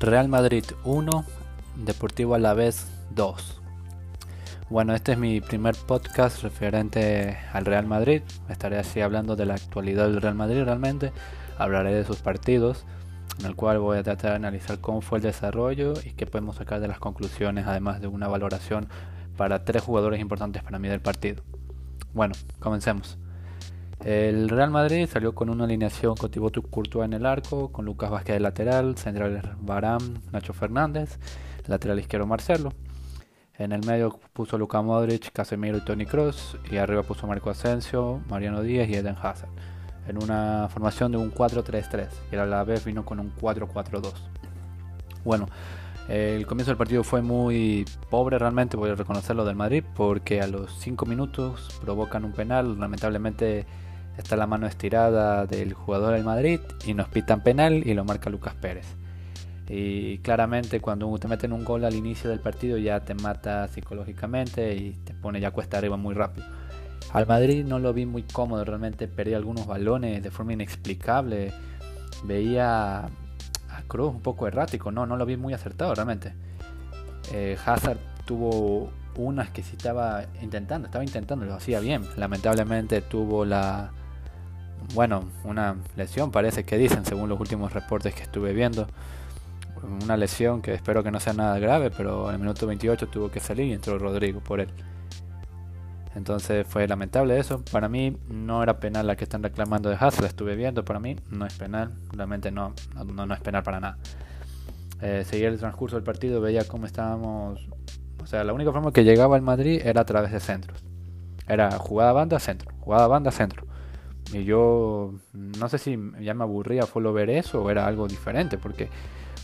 Real Madrid 1, Deportivo Alavés 2. Bueno, este es mi primer podcast referente al Real Madrid. Estaré así hablando de la actualidad del Real Madrid realmente. Hablaré de sus partidos, en el cual voy a tratar de analizar cómo fue el desarrollo y qué podemos sacar de las conclusiones, además de una valoración para tres jugadores importantes para mí del partido. Bueno, comencemos. El Real Madrid salió con una alineación con Thibaut Courtois en el arco, con Lucas Vázquez de lateral, central Barán, Nacho Fernández, lateral izquierdo Marcelo. En el medio puso Luka Modric, Casemiro y Tony Cross. Y arriba puso Marco Asensio, Mariano Díaz y Eden Hazard. En una formación de un 4-3-3. Y a la vez vino con un 4-4-2. Bueno, el comienzo del partido fue muy pobre realmente, voy a reconocerlo del Madrid, porque a los 5 minutos provocan un penal. Lamentablemente está la mano estirada del jugador del Madrid y nos pitan penal y lo marca Lucas Pérez. Y claramente cuando te meten un gol al inicio del partido ya te mata psicológicamente y te pone ya cuesta arriba muy rápido. Al Madrid no lo vi muy cómodo, realmente perdí algunos balones de forma inexplicable. Veía a Cruz un poco errático, no, no lo vi muy acertado realmente. Eh, Hazard tuvo unas que sí estaba intentando, estaba intentando, lo hacía bien. Lamentablemente tuvo la, bueno, una lesión parece que dicen según los últimos reportes que estuve viendo. Una lesión que espero que no sea nada grave, pero en el minuto 28 tuvo que salir y entró Rodrigo por él. Entonces fue lamentable eso. Para mí no era penal la que están reclamando de Hazard, estuve viendo, para mí no es penal, realmente no, no, no es penal para nada. Eh, seguía el transcurso del partido, veía cómo estábamos... O sea, la única forma que llegaba al Madrid era a través de centros. Era jugada banda, centro, jugada banda, centro. Y yo no sé si ya me aburría Folo ver eso o era algo diferente, porque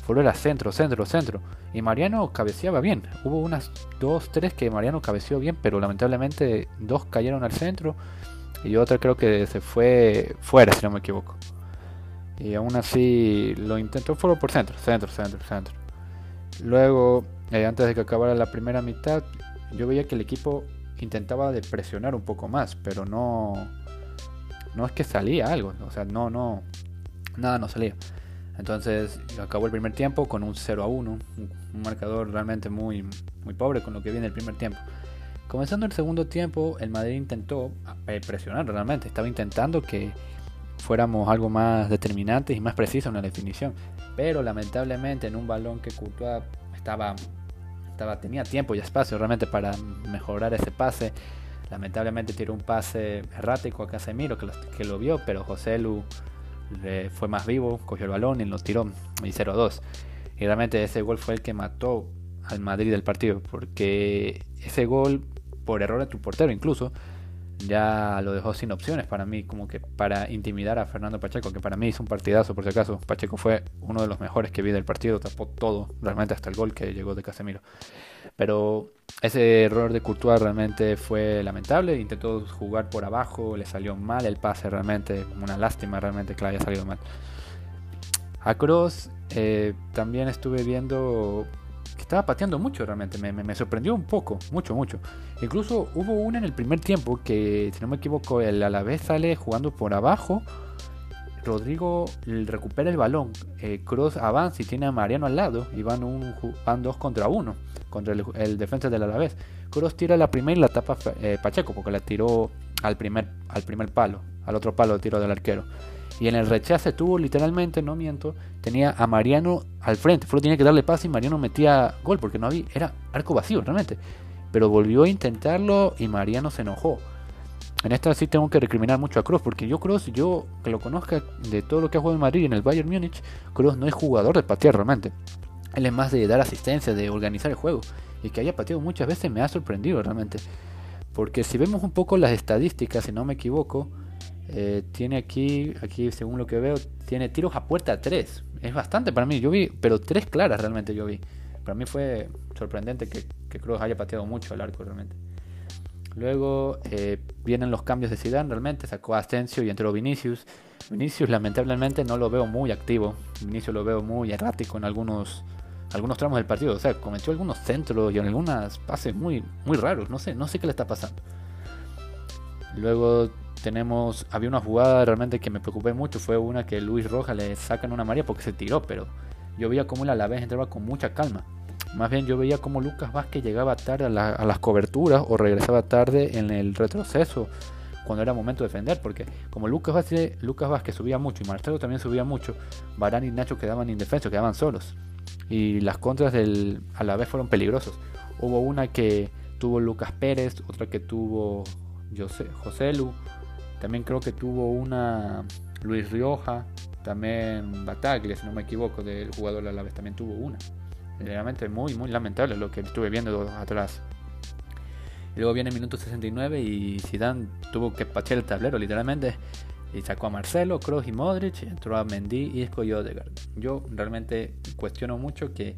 Folo era centro, centro, centro. Y Mariano cabeceaba bien. Hubo unas dos, tres que Mariano cabeceó bien, pero lamentablemente dos cayeron al centro y otra creo que se fue fuera, si no me equivoco. Y aún así lo intentó Folo por centro, centro, centro, centro. Luego, eh, antes de que acabara la primera mitad, yo veía que el equipo intentaba de presionar un poco más, pero no no es que salía algo, o sea, no, no, nada no salía. Entonces acabó el primer tiempo con un 0 a 1, un, marcador realmente muy, muy pobre con lo que viene el primer tiempo. Comenzando el segundo tiempo, el Madrid intentó eh, presionar realmente, estaba intentando que fuéramos algo más determinantes y más precisos en la definición. Pero lamentablemente en un balón que Courtois estaba, estaba, tenía tiempo y espacio realmente para mejorar ese pase, Lamentablemente tiró un pase errático a Casemiro que lo, que lo vio, pero José Lu fue más vivo, cogió el balón y lo tiró y 0-2. Y realmente ese gol fue el que mató al Madrid del partido, porque ese gol, por error de tu portero incluso, ya lo dejó sin opciones para mí, como que para intimidar a Fernando Pacheco, que para mí es un partidazo por si acaso. Pacheco fue uno de los mejores que vi del partido, tapó todo, realmente hasta el gol que llegó de Casemiro. Pero ese error de Courtois realmente fue lamentable, intentó jugar por abajo, le salió mal el pase realmente, una lástima realmente que le haya salido mal. A Cross eh, también estuve viendo estaba pateando mucho realmente, me, sorprendió un poco, mucho, mucho. Incluso hubo una en el primer tiempo que, si no me equivoco, el vez sale jugando por abajo. Rodrigo recupera el balón, eh, Cross avanza y tiene a Mariano al lado y van, un, van dos contra uno contra el, defensa del Alavés. Cross tira la primera y la tapa eh, Pacheco porque la tiró al primer, al primer palo, al otro palo tiro del arquero. Y en el rechace tuvo literalmente, no miento, tenía a Mariano al frente. Solo tenía que darle pase y Mariano metía gol porque no había, era arco vacío realmente. Pero volvió a intentarlo y Mariano se enojó. En esta sí tengo que recriminar mucho a Kroos, porque yo Kroos, yo que lo conozca de todo lo que ha jugado en Madrid y en el Bayern Múnich, Kroos no es jugador de patear realmente. Él es más de dar asistencia, de organizar el juego. Y que haya pateado muchas veces me ha sorprendido realmente. Porque si vemos un poco las estadísticas, si no me equivoco, eh, tiene aquí, aquí según lo que veo, tiene tiros a puerta 3. Es bastante para mí. Yo vi, pero tres claras realmente yo vi. Para mí fue sorprendente que, que Cruz haya pateado mucho al arco realmente. Luego eh, vienen los cambios de Zidane realmente, sacó a Asensio y entró Vinicius. Vinicius lamentablemente no lo veo muy activo, Vinicius lo veo muy errático en algunos algunos tramos del partido, o sea, cometió algunos centros y en algunas pases muy muy raros, no sé, no sé qué le está pasando. Luego tenemos, había una jugada realmente que me preocupé mucho, fue una que Luis Rojas le sacan una María porque se tiró, pero yo veía cómo el Alavés entraba con mucha calma. Más bien yo veía cómo Lucas Vázquez llegaba tarde a, las coberturas o regresaba tarde en el retroceso cuando era momento de defender, porque como Lucas Vázquez, Lucas Vázquez subía mucho y Marcelo también subía mucho, Barán y Nacho quedaban indefensos, quedaban solos. Y las contras del Alavés fueron peligrosos. Hubo una que tuvo Lucas Pérez, otra que tuvo José, José Lu, también creo que tuvo una Luis Rioja, también Bataglia, si no me equivoco, del jugador de Alavés, también tuvo una. Realmente muy, muy lamentable lo que estuve viendo atrás. Luego viene el minuto 69 y Zidane tuvo que pachear el tablero literalmente. Y sacó a Marcelo, Kroos y Modric, entró a Mendy, Isco y Odegaard. Yo realmente cuestiono mucho que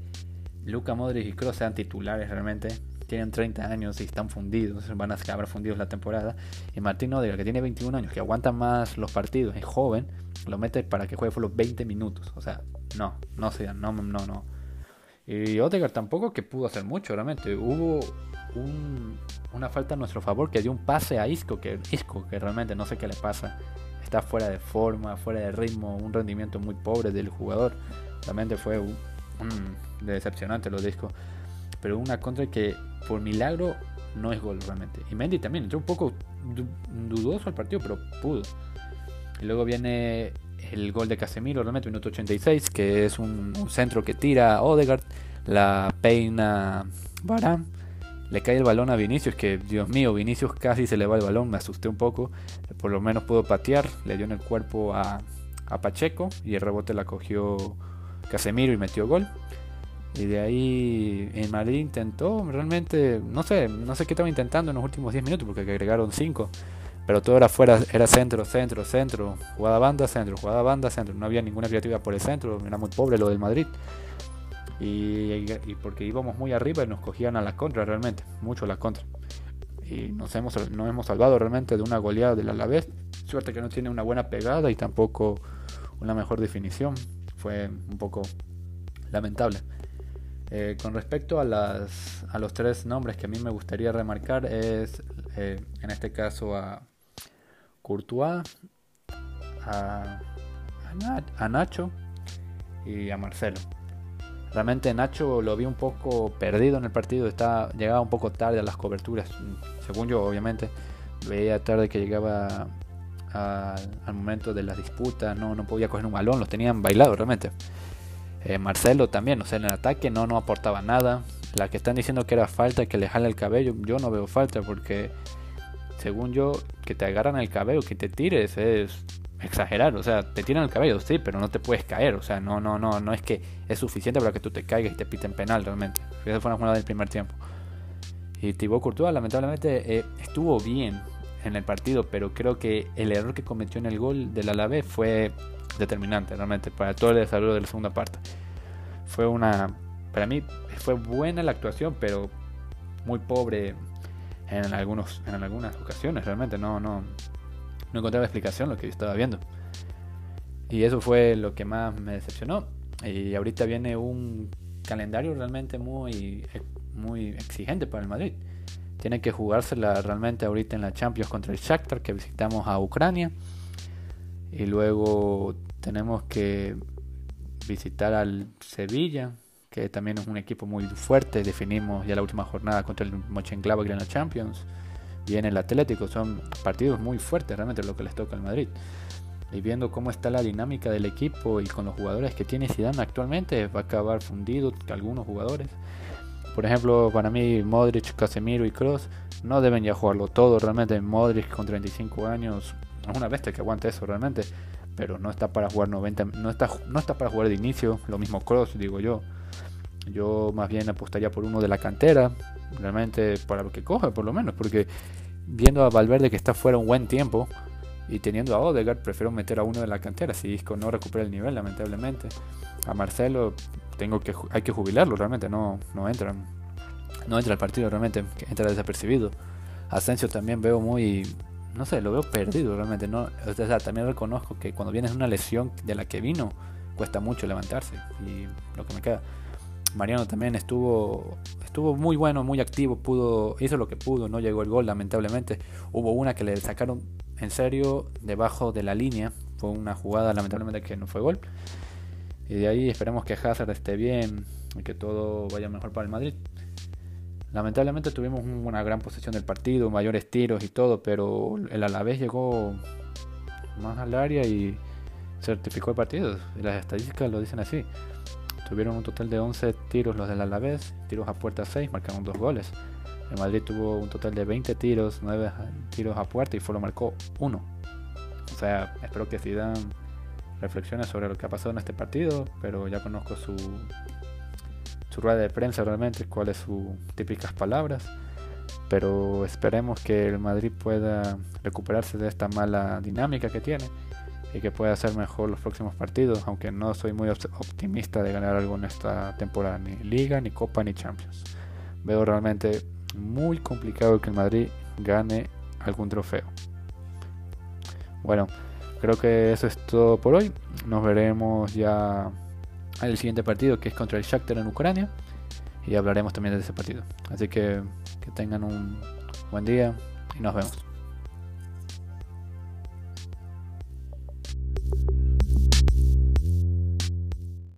Luca Modric y Kroos sean titulares realmente. Tienen 30 años y están fundidos, van a acabar fundidos la temporada. Y Martín Odegaard, que tiene 21 años, que aguanta más los partidos, es joven, lo mete para que juegue por los 20 minutos. O sea, no, no, no, no, no. Y Odegaard tampoco que pudo hacer mucho, realmente. Hubo una falta a nuestro favor que dio un pase a Isco, que Isco, que realmente no sé qué le pasa. Está fuera de forma, fuera de ritmo, un rendimiento muy pobre del jugador. Realmente fue un, decepcionante lo de Isco. Pero una contra que por milagro no es gol realmente. Y Mendy también entró un poco dudoso al partido, pero pudo. Y luego viene el gol de Casemiro, realmente, minuto 86, que es un, centro que tira Odegaard, la peina Barán, le cae el balón a Vinicius, que Dios mío, Vinicius casi se le va el balón, me asusté un poco, por lo menos pudo patear, le dio en el cuerpo a, a Pacheco y el rebote la cogió Casemiro y metió gol. Y de ahí en Madrid intentó realmente, no sé, no sé qué estaba intentando en los últimos 10 minutos porque agregaron 5 pero todo era fuera, era centro, centro, centro, jugada banda, centro, jugada banda, centro, no había ninguna creatividad por el centro, era muy pobre lo del Madrid. Y, porque íbamos muy arriba y nos cogían a las contras realmente, mucho a las contras. Y nos hemos, nos hemos salvado realmente de una goleada del Alavés. Suerte que no tiene una buena pegada y tampoco una mejor definición. Fue un poco lamentable. Eh, con respecto a, las, a los tres nombres que a mí me gustaría remarcar es eh, en este caso a Courtois, a, a, Nacho y a Marcelo. Realmente Nacho lo vi un poco perdido en el partido, estaba, llegaba un poco tarde a las coberturas, según yo obviamente. Veía tarde que llegaba al momento de la disputa, no, no podía coger un balón, los tenían bailado realmente. Eh, Marcelo también, o sea, en el ataque no, no aportaba nada. La que están diciendo que era falta, que le jale el cabello, yo no veo falta porque según yo, que te agarran el cabello, que te tires, es exagerar. O sea, te tiran el cabello, sí, pero no te puedes caer. O sea, no, no, no, no es que es suficiente para que tú te caigas y te piten penal realmente. Esa fue una jugada del primer tiempo. Y Thibaut Courtois, lamentablemente, eh, estuvo bien en el partido, pero creo que el error que cometió en el gol del Alavés fue determinante realmente para todo el desarrollo de la segunda parte. Fue una, para mí, fue buena la actuación, pero muy pobre en, algunos, en algunas ocasiones, realmente no, no, no encontraba explicación lo que yo estaba viendo. Y eso fue lo que más me decepcionó. Y ahorita viene un calendario realmente muy, muy exigente para el Madrid. Tiene que jugársela realmente ahorita en la Champions contra el Shakhtar, que visitamos a Ucrania. Y luego tenemos que visitar al Sevilla, que también es un equipo muy fuerte. Definimos ya la última jornada contra el Mönchengladbach en la Champions. Viene el Atlético, son partidos muy fuertes realmente lo que les toca al Madrid. Y viendo cómo está la dinámica del equipo y con los jugadores que tiene Zidane actualmente, va a acabar fundido algunos jugadores. Por ejemplo, para mí Modric, Casemiro y Kroos no deben ya jugarlo todo. Realmente Modric con 35 años es una bestia que aguanta eso realmente, pero no está para jugar 90, no está no está para jugar de inicio, lo mismo Kroos, digo yo. Yo más bien apostaría por uno de la cantera, realmente para lo que coja por lo menos, porque viendo a Valverde que está fuera un buen tiempo y teniendo a Odegaard, prefiero meter a uno de la cantera si Isco no recupera el nivel, lamentablemente. A Marcelo tengo que hay que jubilarlo, realmente no no entra no entra al partido realmente, entra desapercibido. Asensio también veo muy no sé, lo veo perdido realmente, no, o sea, también reconozco que cuando vienes una lesión de la que vino cuesta mucho levantarse y lo que me queda Mariano también estuvo estuvo muy bueno, muy activo, pudo hizo lo que pudo, no llegó el gol lamentablemente. Hubo una que le sacaron en serio debajo de la línea, fue una jugada lamentablemente que no fue gol. Y de ahí esperemos que Hazard esté bien y que todo vaya mejor para el Madrid. Lamentablemente tuvimos una gran posesión del partido, mayores tiros y todo, pero el Alavés llegó más al área y certificó el partido. las estadísticas lo dicen así. Tuvieron un total de 11 tiros los del Alavés, tiros a puerta 6, marcaron dos goles. El Madrid tuvo un total de 20 tiros, 9 tiros a puerta y solo marcó uno. O sea, espero que Zidane reflexione sobre lo que ha pasado en este partido, pero ya conozco su su rueda de prensa realmente, cuáles sus típicas palabras. Pero esperemos que el Madrid pueda recuperarse de esta mala dinámica que tiene y que pueda hacer mejor los próximos partidos, aunque no soy muy optimista de ganar algo en esta temporada, ni Liga, ni Copa, ni Champions. Veo realmente muy complicado que el Madrid gane algún trofeo. Bueno, creo que eso es todo por hoy. Nos veremos ya el siguiente partido que es contra el Shakhtar en Ucrania y hablaremos también de ese partido. Así que que tengan un buen día y nos vemos.